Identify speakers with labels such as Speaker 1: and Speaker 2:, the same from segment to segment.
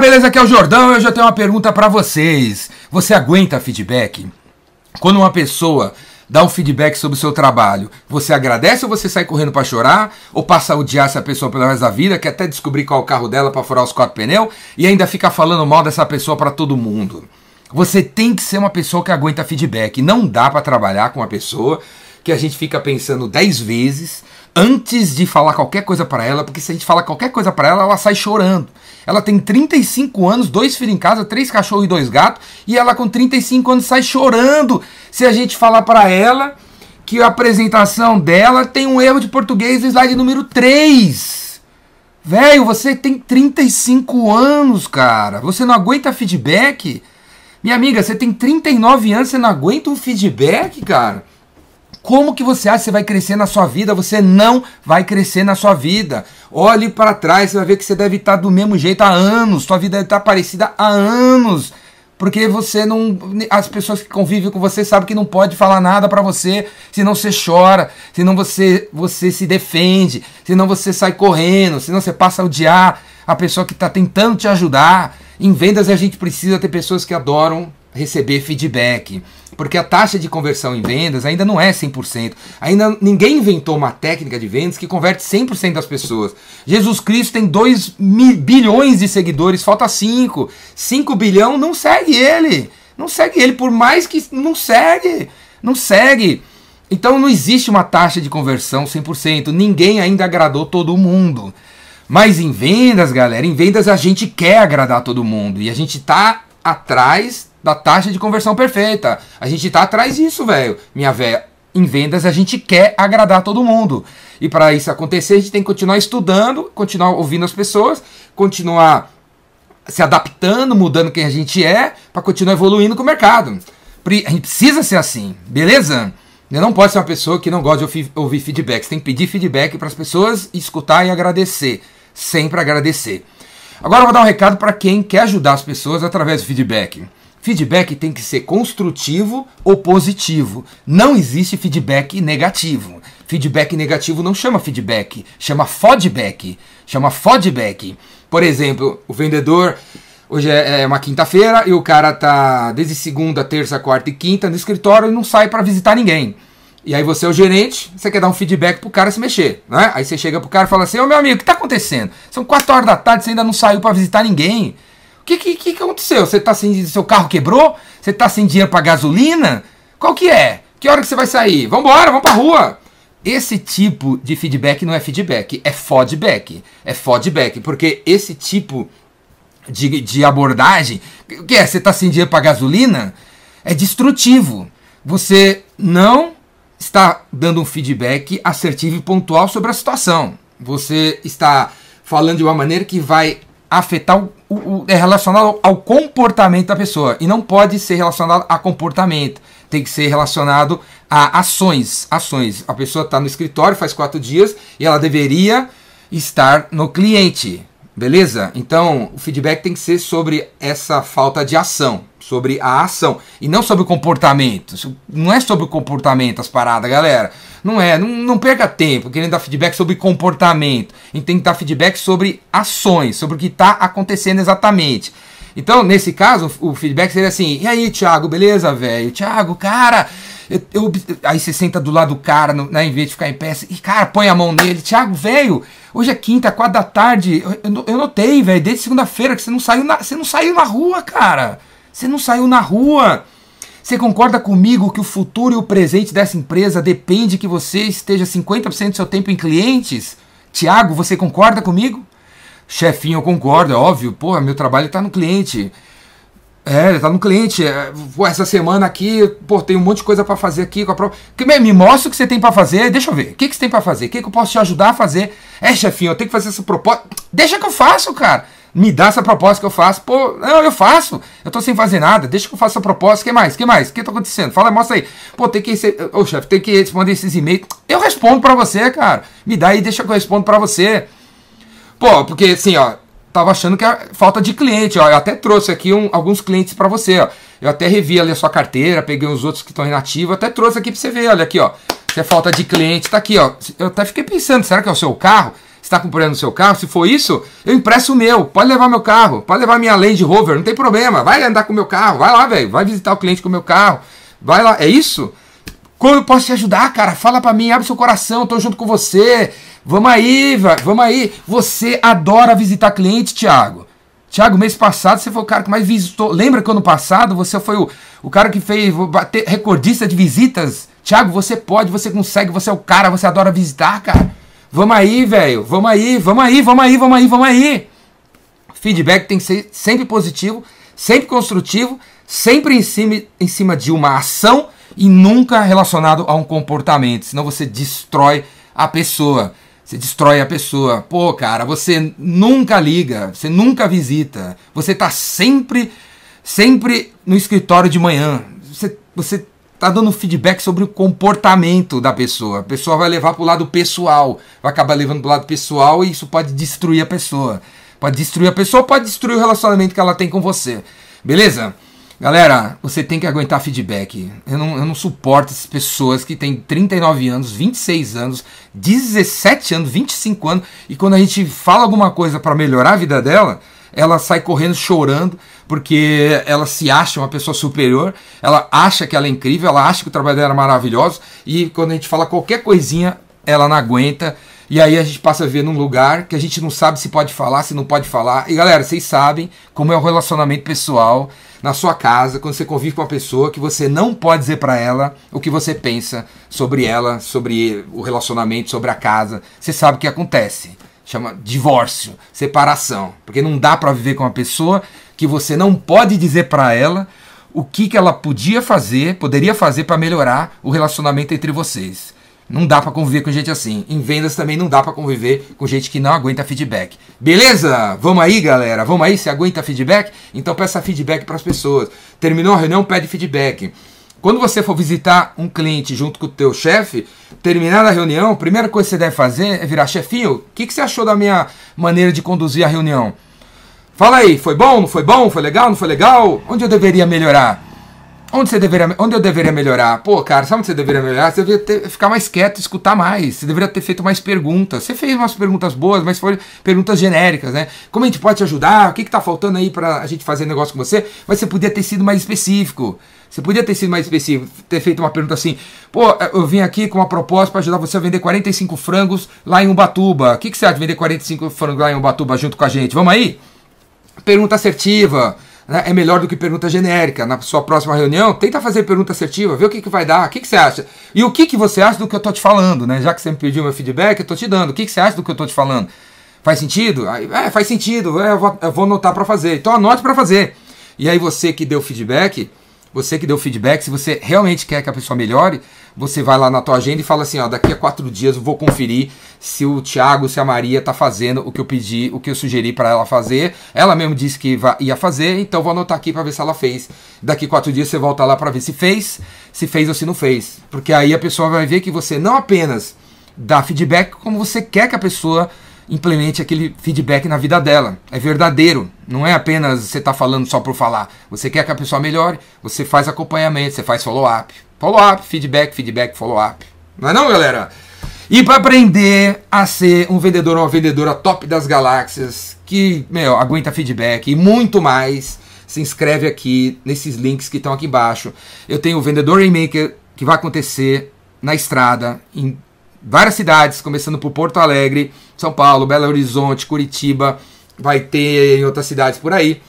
Speaker 1: Beleza? Aqui é o Jordão eu tenho uma pergunta para vocês. Você aguenta feedback? Quando uma pessoa dá um feedback sobre o seu trabalho, você agradece ou você sai correndo para chorar? Ou passa a odiar essa pessoa pelo resto da vida, quer até descobrir qual é o carro dela para furar os quatro pneus e ainda fica falando mal dessa pessoa para todo mundo? Você tem que ser uma pessoa que aguenta feedback. Não dá para trabalhar com uma pessoa que a gente fica pensando dez vezes antes de falar qualquer coisa para ela, porque se a gente falar qualquer coisa para ela, ela sai chorando. Ela tem 35 anos, dois filhos em casa, três cachorros e dois gatos, e ela com 35 anos sai chorando se a gente falar para ela que a apresentação dela tem um erro de português no slide número 3. Velho, você tem 35 anos, cara. Você não aguenta feedback? Minha amiga, você tem 39 anos, você não aguenta um feedback, cara? Como que você acha que você vai crescer na sua vida? Você não vai crescer na sua vida. Olhe para trás, você vai ver que você deve estar do mesmo jeito há anos. Sua vida deve estar parecida há anos. Porque você não. As pessoas que convivem com você sabem que não pode falar nada para você, senão você chora, senão você, você se defende, senão você sai correndo, senão você passa a odiar a pessoa que está tentando te ajudar. Em vendas a gente precisa ter pessoas que adoram receber feedback. Porque a taxa de conversão em vendas ainda não é 100%. Ainda ninguém inventou uma técnica de vendas que converte 100% das pessoas. Jesus Cristo tem 2 bilhões de seguidores, falta 5. 5 bilhão não segue ele. Não segue ele, por mais que não segue. Não segue. Então não existe uma taxa de conversão 100%. Ninguém ainda agradou todo mundo. Mas em vendas, galera, em vendas a gente quer agradar todo mundo. E a gente tá atrás da taxa de conversão perfeita. A gente tá atrás disso, velho. Minha velha, em vendas a gente quer agradar todo mundo. E para isso acontecer, a gente tem que continuar estudando, continuar ouvindo as pessoas, continuar se adaptando, mudando quem a gente é, para continuar evoluindo com o mercado. A gente precisa ser assim, beleza? Não pode ser uma pessoa que não gosta de ouvir feedback. Você tem que pedir feedback para as pessoas, escutar e agradecer. Sempre agradecer. Agora eu vou dar um recado para quem quer ajudar as pessoas através do feedback. Feedback tem que ser construtivo ou positivo. Não existe feedback negativo. Feedback negativo não chama feedback, chama feedback. Chama feedback. Por exemplo, o vendedor hoje é, é uma quinta-feira e o cara tá desde segunda, terça, quarta e quinta no escritório e não sai para visitar ninguém. E aí você é o gerente, você quer dar um feedback pro cara se mexer, né? Aí você chega pro cara e fala assim: "Ô meu amigo, o que tá acontecendo? São 4 horas da tarde, você ainda não saiu para visitar ninguém". Que, que, que aconteceu? Você tá sem. Seu carro quebrou? Você tá sem dinheiro para gasolina? Qual que é? Que hora que você vai sair? Vambora, vamos pra rua! Esse tipo de feedback não é feedback, é feedback. É feedback, porque esse tipo de, de abordagem, o que é? Você tá sem dinheiro para gasolina? É destrutivo. Você não está dando um feedback assertivo e pontual sobre a situação. Você está falando de uma maneira que vai afetar o, o, o, é relacionado ao comportamento da pessoa e não pode ser relacionado a comportamento. Tem que ser relacionado a ações. Ações. A pessoa está no escritório faz quatro dias e ela deveria estar no cliente. Beleza? Então, o feedback tem que ser sobre essa falta de ação, sobre a ação, e não sobre o comportamento. Não é sobre o comportamento as paradas, galera. Não é, não, não perca tempo querendo dar feedback sobre comportamento. A gente tem que dar feedback sobre ações, sobre o que está acontecendo exatamente. Então, nesse caso, o feedback seria assim: e aí, Thiago, beleza, velho? Thiago, cara, eu, eu, aí você senta do lado do cara, no, né, em vez de ficar em pé, e cara, põe a mão nele. Thiago, velho, hoje é quinta, quatro da tarde. Eu, eu notei, velho, desde segunda-feira que você não saiu na, você não saiu na rua, cara. Você não saiu na rua. Você concorda comigo que o futuro e o presente dessa empresa depende que você esteja 50% do seu tempo em clientes? Tiago, você concorda comigo? Chefinho, eu concordo, é óbvio. Pô, meu trabalho está no cliente. É, tá no cliente. É, pô, essa semana aqui, pô, tem um monte de coisa para fazer aqui com a prova. Me mostra o que você tem para fazer, deixa eu ver. O que, que você tem para fazer? O que, que eu posso te ajudar a fazer? É, chefinho, eu tenho que fazer essa proposta. Deixa que eu faço, cara. Me dá essa proposta que eu faço. Pô, não, eu faço. Eu tô sem fazer nada. Deixa que eu faça essa proposta. Que mais? Que mais? O que tá acontecendo? Fala, mostra aí. Pô, tem que. Ô, chefe, tem que responder esses e-mails. Eu respondo para você, cara. Me dá aí, deixa que eu respondo para você. Pô, porque assim, ó, tava achando que é falta de cliente, ó. Eu até trouxe aqui um, alguns clientes para você, ó. Eu até revi ali a sua carteira, peguei os outros que estão inativos, até trouxe aqui para você ver, olha aqui, ó. Se é falta de cliente, tá aqui, ó. Eu até fiquei pensando, será que é o seu carro? está com problema no seu carro, se for isso, eu empresto o meu. Pode levar meu carro, pode levar minha Land Rover, não tem problema. Vai andar com o meu carro, vai lá, velho. Vai visitar o cliente com o meu carro. Vai lá, é isso? Como eu posso te ajudar, cara? Fala pra mim, abre seu coração, tô junto com você. Vamos aí, vamos aí. Você adora visitar cliente, Thiago. Thiago, mês passado você foi o cara que mais visitou. Lembra que ano passado você foi o, o cara que fez bater, recordista de visitas? Thiago, você pode, você consegue, você é o cara, você adora visitar, cara. Vamos aí, velho. Vamos aí, vamos aí, vamos aí, vamos aí, vamos aí. Feedback tem que ser sempre positivo, sempre construtivo, sempre em cima, em cima de uma ação e nunca relacionado a um comportamento. Senão você destrói a pessoa. Você destrói a pessoa. Pô, cara, você nunca liga, você nunca visita. Você tá sempre, sempre no escritório de manhã. Você, você tá dando feedback sobre o comportamento da pessoa. A pessoa vai levar para o lado pessoal, vai acabar levando para o lado pessoal e isso pode destruir a pessoa. Pode destruir a pessoa, pode destruir o relacionamento que ela tem com você. Beleza? Galera, você tem que aguentar feedback. Eu não, eu não suporto essas pessoas que têm 39 anos, 26 anos, 17 anos, 25 anos, e quando a gente fala alguma coisa para melhorar a vida dela, ela sai correndo chorando porque ela se acha uma pessoa superior, ela acha que ela é incrível, ela acha que o trabalho dela é maravilhoso, e quando a gente fala qualquer coisinha, ela não aguenta. E aí a gente passa a ver num lugar que a gente não sabe se pode falar, se não pode falar. E galera, vocês sabem como é o relacionamento pessoal na sua casa, quando você convive com uma pessoa que você não pode dizer para ela o que você pensa sobre ela, sobre o relacionamento, sobre a casa. Você sabe o que acontece. Chama divórcio, separação, porque não dá para viver com uma pessoa que você não pode dizer para ela o que, que ela podia fazer, poderia fazer para melhorar o relacionamento entre vocês. Não dá para conviver com gente assim. Em vendas também não dá para conviver com gente que não aguenta feedback. Beleza? Vamos aí, galera? Vamos aí? Se aguenta feedback? Então peça feedback para as pessoas. Terminou a reunião, pede feedback. Quando você for visitar um cliente junto com o teu chefe, terminar a reunião, a primeira coisa que você deve fazer é virar chefinho. O que, que você achou da minha maneira de conduzir a reunião? Fala aí, foi bom, não foi bom, foi legal, não foi legal? Onde eu deveria melhorar? Onde, você deveria, onde eu deveria melhorar? Pô, cara, sabe onde você deveria melhorar? Você deveria ter, ficar mais quieto, escutar mais. Você deveria ter feito mais perguntas. Você fez umas perguntas boas, mas foram perguntas genéricas, né? Como a gente pode te ajudar? O que, que tá faltando aí para a gente fazer negócio com você? Mas você podia ter sido mais específico. Você podia ter sido mais específico, ter feito uma pergunta assim: pô, eu vim aqui com uma proposta para ajudar você a vender 45 frangos lá em Ubatuba. O que, que você acha de vender 45 frangos lá em Ubatuba junto com a gente? Vamos aí? Pergunta assertiva né, é melhor do que pergunta genérica. Na sua próxima reunião, tenta fazer pergunta assertiva, vê o que, que vai dar, o que, que você acha. E o que, que você acha do que eu estou te falando, né? Já que você me pediu meu feedback, eu estou te dando. O que, que você acha do que eu estou te falando? Faz sentido? É, faz sentido, é, eu, vou, eu vou anotar para fazer. Então anote para fazer. E aí você que deu feedback, você que deu feedback, se você realmente quer que a pessoa melhore, você vai lá na tua agenda e fala assim, ó, daqui a quatro dias eu vou conferir se o Thiago, se a Maria tá fazendo o que eu pedi, o que eu sugeri para ela fazer. Ela mesmo disse que ia fazer, então vou anotar aqui para ver se ela fez. Daqui quatro dias você volta lá para ver se fez, se fez ou se não fez, porque aí a pessoa vai ver que você não apenas dá feedback, como você quer que a pessoa implemente aquele feedback na vida dela. É verdadeiro. Não é apenas você estar tá falando só por falar. Você quer que a pessoa melhore, você faz acompanhamento, você faz follow-up. Follow-up, feedback, feedback, follow-up. Não é não, galera? E para aprender a ser um vendedor ou uma vendedora top das galáxias, que, meu, aguenta feedback e muito mais, se inscreve aqui nesses links que estão aqui embaixo. Eu tenho o Vendedor Rainmaker que vai acontecer na estrada em várias cidades, começando por Porto Alegre, São Paulo, Belo Horizonte, Curitiba, vai ter em outras cidades por aí.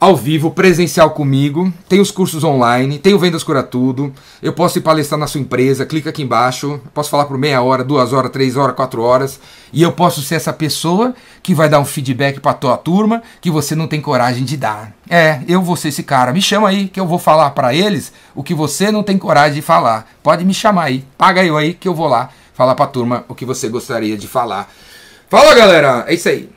Speaker 1: Ao vivo, presencial comigo, tem os cursos online, tem o Vendas Cura Tudo, eu posso ir palestrar na sua empresa, clica aqui embaixo, posso falar por meia hora, duas horas, três horas, quatro horas, e eu posso ser essa pessoa que vai dar um feedback para tua turma que você não tem coragem de dar. É, eu vou ser esse cara, me chama aí que eu vou falar para eles o que você não tem coragem de falar. Pode me chamar aí, paga eu aí que eu vou lá falar para a turma o que você gostaria de falar. Fala galera, é isso aí.